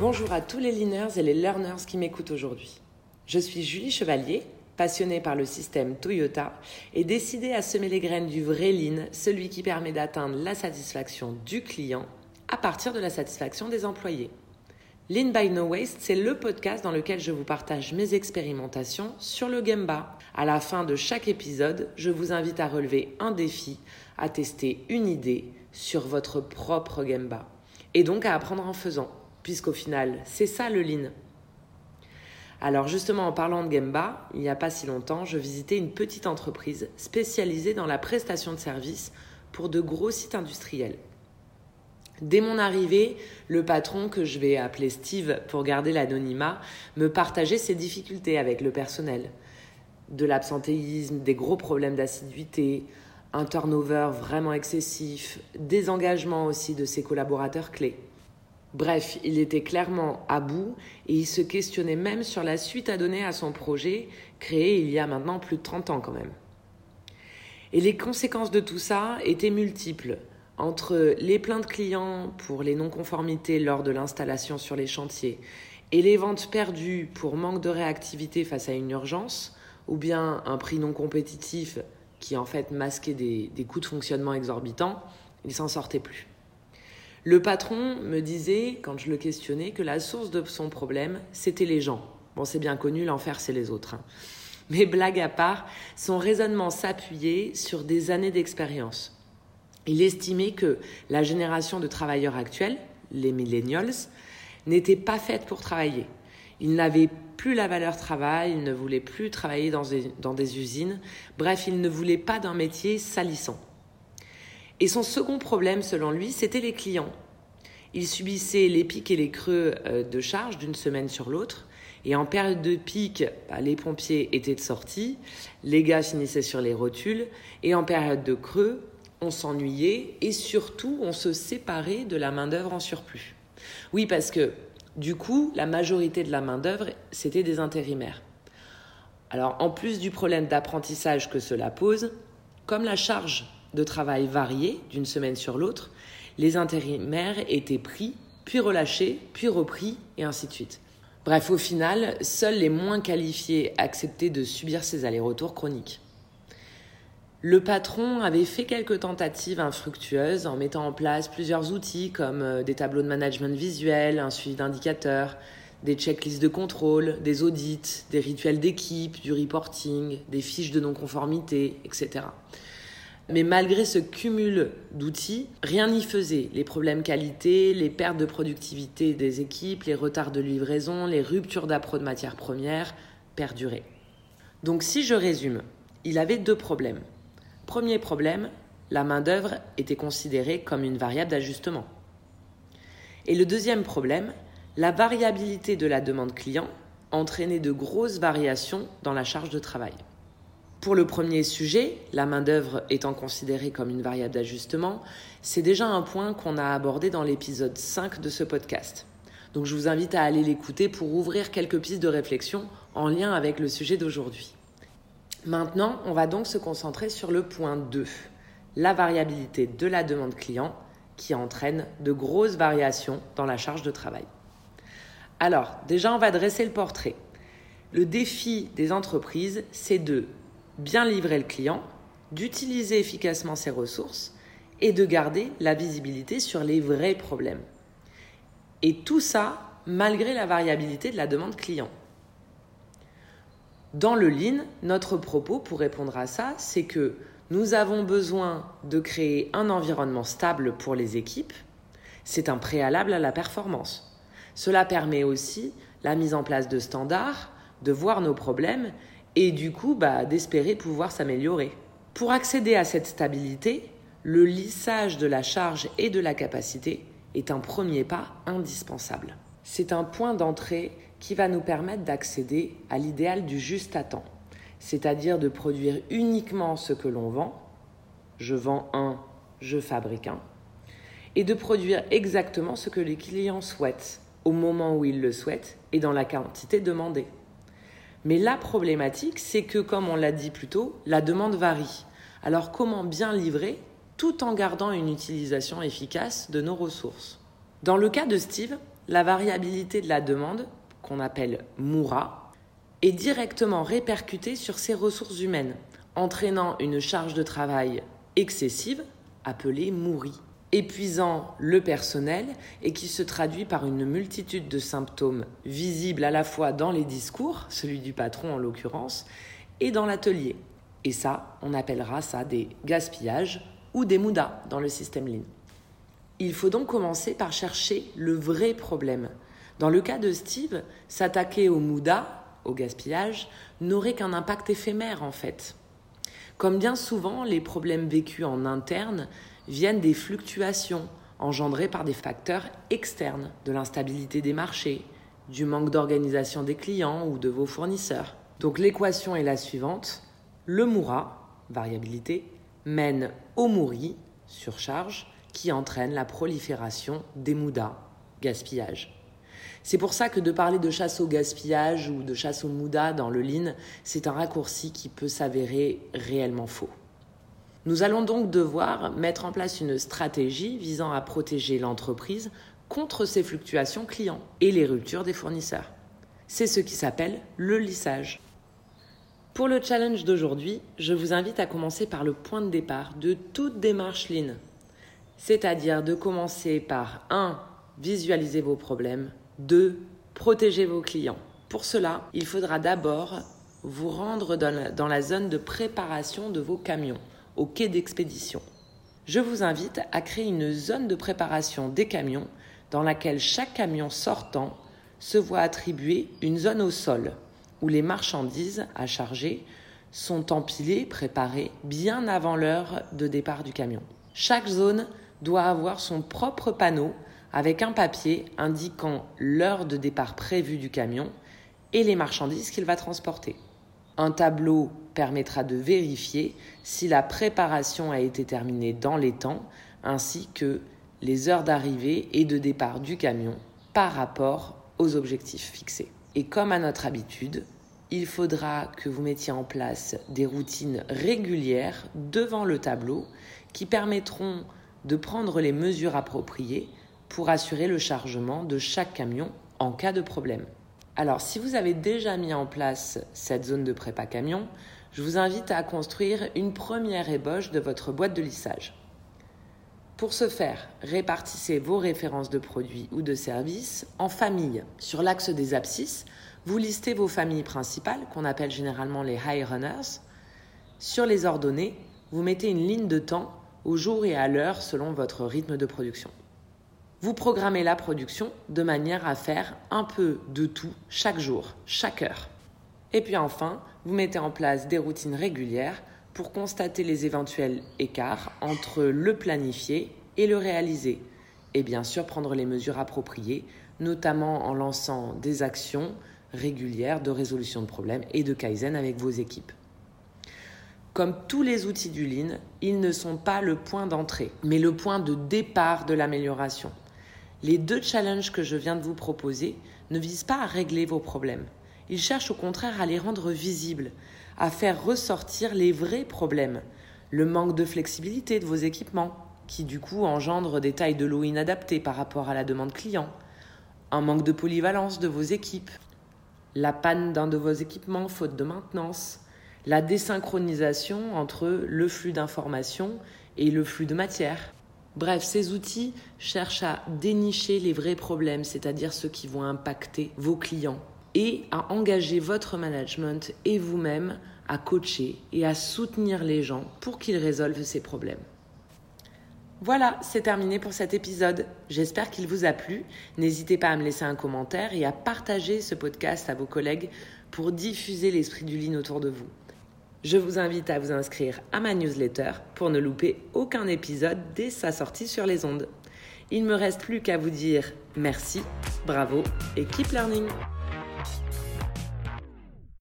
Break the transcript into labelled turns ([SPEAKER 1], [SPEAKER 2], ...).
[SPEAKER 1] Bonjour à tous les leaners et les learners qui m'écoutent aujourd'hui. Je suis Julie Chevalier, passionnée par le système Toyota et décidée à semer les graines du vrai lean, celui qui permet d'atteindre la satisfaction du client à partir de la satisfaction des employés. Lean by No Waste, c'est le podcast dans lequel je vous partage mes expérimentations sur le Gemba. À la fin de chaque épisode, je vous invite à relever un défi, à tester une idée sur votre propre Gemba et donc à apprendre en faisant puisqu'au final, c'est ça le lean. Alors justement, en parlant de Gemba, il n'y a pas si longtemps, je visitais une petite entreprise spécialisée dans la prestation de services pour de gros sites industriels. Dès mon arrivée, le patron, que je vais appeler Steve pour garder l'anonymat, me partageait ses difficultés avec le personnel. De l'absentéisme, des gros problèmes d'assiduité, un turnover vraiment excessif, des engagements aussi de ses collaborateurs clés. Bref, il était clairement à bout et il se questionnait même sur la suite à donner à son projet, créé il y a maintenant plus de 30 ans quand même. Et les conséquences de tout ça étaient multiples, entre les plaintes clients pour les non-conformités lors de l'installation sur les chantiers et les ventes perdues pour manque de réactivité face à une urgence, ou bien un prix non compétitif qui en fait masquait des, des coûts de fonctionnement exorbitants, il s'en sortait plus. Le patron me disait, quand je le questionnais, que la source de son problème, c'était les gens. Bon, c'est bien connu, l'enfer, c'est les autres. Hein. Mais blague à part, son raisonnement s'appuyait sur des années d'expérience. Il estimait que la génération de travailleurs actuels, les millennials, n'était pas faite pour travailler. Ils n'avaient plus la valeur travail, ils ne voulaient plus travailler dans des, dans des usines, bref, ils ne voulaient pas d'un métier salissant. Et son second problème, selon lui, c'était les clients. Il subissait les pics et les creux euh, de charge d'une semaine sur l'autre. Et en période de pic, bah, les pompiers étaient de sortie, les gars finissaient sur les rotules. Et en période de creux, on s'ennuyait et surtout, on se séparait de la main-d'œuvre en surplus. Oui, parce que du coup, la majorité de la main-d'œuvre, c'était des intérimaires. Alors, en plus du problème d'apprentissage que cela pose, comme la charge de travail variés d'une semaine sur l'autre, les intérimaires étaient pris, puis relâchés, puis repris, et ainsi de suite. Bref, au final, seuls les moins qualifiés acceptaient de subir ces allers-retours chroniques. Le patron avait fait quelques tentatives infructueuses en mettant en place plusieurs outils comme euh, des tableaux de management visuel, un suivi d'indicateurs, des checklists de contrôle, des audits, des rituels d'équipe, du reporting, des fiches de non-conformité, etc. Mais malgré ce cumul d'outils, rien n'y faisait. Les problèmes qualité, les pertes de productivité des équipes, les retards de livraison, les ruptures d'appro de matières premières perduraient. Donc si je résume, il avait deux problèmes. Premier problème, la main-d'œuvre était considérée comme une variable d'ajustement. Et le deuxième problème, la variabilité de la demande client entraînait de grosses variations dans la charge de travail. Pour le premier sujet, la main-d'œuvre étant considérée comme une variable d'ajustement, c'est déjà un point qu'on a abordé dans l'épisode 5 de ce podcast. Donc je vous invite à aller l'écouter pour ouvrir quelques pistes de réflexion en lien avec le sujet d'aujourd'hui. Maintenant, on va donc se concentrer sur le point 2, la variabilité de la demande client qui entraîne de grosses variations dans la charge de travail. Alors, déjà, on va dresser le portrait. Le défi des entreprises, c'est de bien livrer le client, d'utiliser efficacement ses ressources et de garder la visibilité sur les vrais problèmes. Et tout ça malgré la variabilité de la demande client. Dans le Lean, notre propos pour répondre à ça, c'est que nous avons besoin de créer un environnement stable pour les équipes. C'est un préalable à la performance. Cela permet aussi la mise en place de standards, de voir nos problèmes et du coup bah, d'espérer pouvoir s'améliorer. Pour accéder à cette stabilité, le lissage de la charge et de la capacité est un premier pas indispensable. C'est un point d'entrée qui va nous permettre d'accéder à l'idéal du juste à temps, c'est-à-dire de produire uniquement ce que l'on vend, je vends un, je fabrique un, et de produire exactement ce que les clients souhaitent, au moment où ils le souhaitent et dans la quantité demandée. Mais la problématique, c'est que, comme on l'a dit plus tôt, la demande varie. Alors comment bien livrer tout en gardant une utilisation efficace de nos ressources? Dans le cas de Steve, la variabilité de la demande, qu'on appelle Moura, est directement répercutée sur ses ressources humaines, entraînant une charge de travail excessive, appelée Mouri, épuisant le personnel et qui se traduit par une multitude de symptômes visibles à la fois dans les discours, celui du patron en l'occurrence, et dans l'atelier. Et ça, on appellera ça des gaspillages ou des moudas dans le système Lean. Il faut donc commencer par chercher le vrai problème. Dans le cas de Steve, s'attaquer au mouda, au gaspillage, n'aurait qu'un impact éphémère en fait. Comme bien souvent, les problèmes vécus en interne viennent des fluctuations engendrées par des facteurs externes, de l'instabilité des marchés, du manque d'organisation des clients ou de vos fournisseurs. Donc l'équation est la suivante. Le Moura, variabilité, mène au Mouri, surcharge, qui entraîne la prolifération des moudas, gaspillage. C'est pour ça que de parler de chasse au gaspillage ou de chasse au mouda dans le lean, c'est un raccourci qui peut s'avérer réellement faux. Nous allons donc devoir mettre en place une stratégie visant à protéger l'entreprise contre ces fluctuations clients et les ruptures des fournisseurs. C'est ce qui s'appelle le lissage. Pour le challenge d'aujourd'hui, je vous invite à commencer par le point de départ de toute démarche Lean, c'est-à-dire de commencer par 1. Visualiser vos problèmes, 2. Protéger vos clients. Pour cela, il faudra d'abord vous rendre dans la zone de préparation de vos camions au quai d'expédition. Je vous invite à créer une zone de préparation des camions dans laquelle chaque camion sortant se voit attribuer une zone au sol où les marchandises à charger sont empilées, préparées bien avant l'heure de départ du camion. Chaque zone doit avoir son propre panneau avec un papier indiquant l'heure de départ prévue du camion et les marchandises qu'il va transporter. Un tableau permettra de vérifier si la préparation a été terminée dans les temps, ainsi que les heures d'arrivée et de départ du camion par rapport aux objectifs fixés. Et comme à notre habitude, il faudra que vous mettiez en place des routines régulières devant le tableau qui permettront de prendre les mesures appropriées pour assurer le chargement de chaque camion en cas de problème. Alors, si vous avez déjà mis en place cette zone de prépa camion, je vous invite à construire une première ébauche de votre boîte de lissage. Pour ce faire, répartissez vos références de produits ou de services en familles. Sur l'axe des abscisses, vous listez vos familles principales, qu'on appelle généralement les high runners. Sur les ordonnées, vous mettez une ligne de temps au jour et à l'heure selon votre rythme de production. Vous programmez la production de manière à faire un peu de tout chaque jour, chaque heure. Et puis enfin, vous mettez en place des routines régulières pour constater les éventuels écarts entre le planifié et le réalisé. Et bien sûr prendre les mesures appropriées, notamment en lançant des actions régulières de résolution de problèmes et de Kaizen avec vos équipes. Comme tous les outils du Lean, ils ne sont pas le point d'entrée, mais le point de départ de l'amélioration. Les deux challenges que je viens de vous proposer ne visent pas à régler vos problèmes. Ils cherchent au contraire à les rendre visibles, à faire ressortir les vrais problèmes. Le manque de flexibilité de vos équipements, qui du coup engendre des tailles de l'eau inadaptées par rapport à la demande client. Un manque de polyvalence de vos équipes. La panne d'un de vos équipements faute de maintenance. La désynchronisation entre le flux d'informations et le flux de matière. Bref, ces outils cherchent à dénicher les vrais problèmes, c'est-à-dire ceux qui vont impacter vos clients, et à engager votre management et vous-même à coacher et à soutenir les gens pour qu'ils résolvent ces problèmes. Voilà, c'est terminé pour cet épisode. J'espère qu'il vous a plu. N'hésitez pas à me laisser un commentaire et à partager ce podcast à vos collègues pour diffuser l'esprit du lean autour de vous. Je vous invite à vous inscrire à ma newsletter pour ne louper aucun épisode dès sa sortie sur les ondes. Il ne me reste plus qu'à vous dire merci, bravo et keep learning.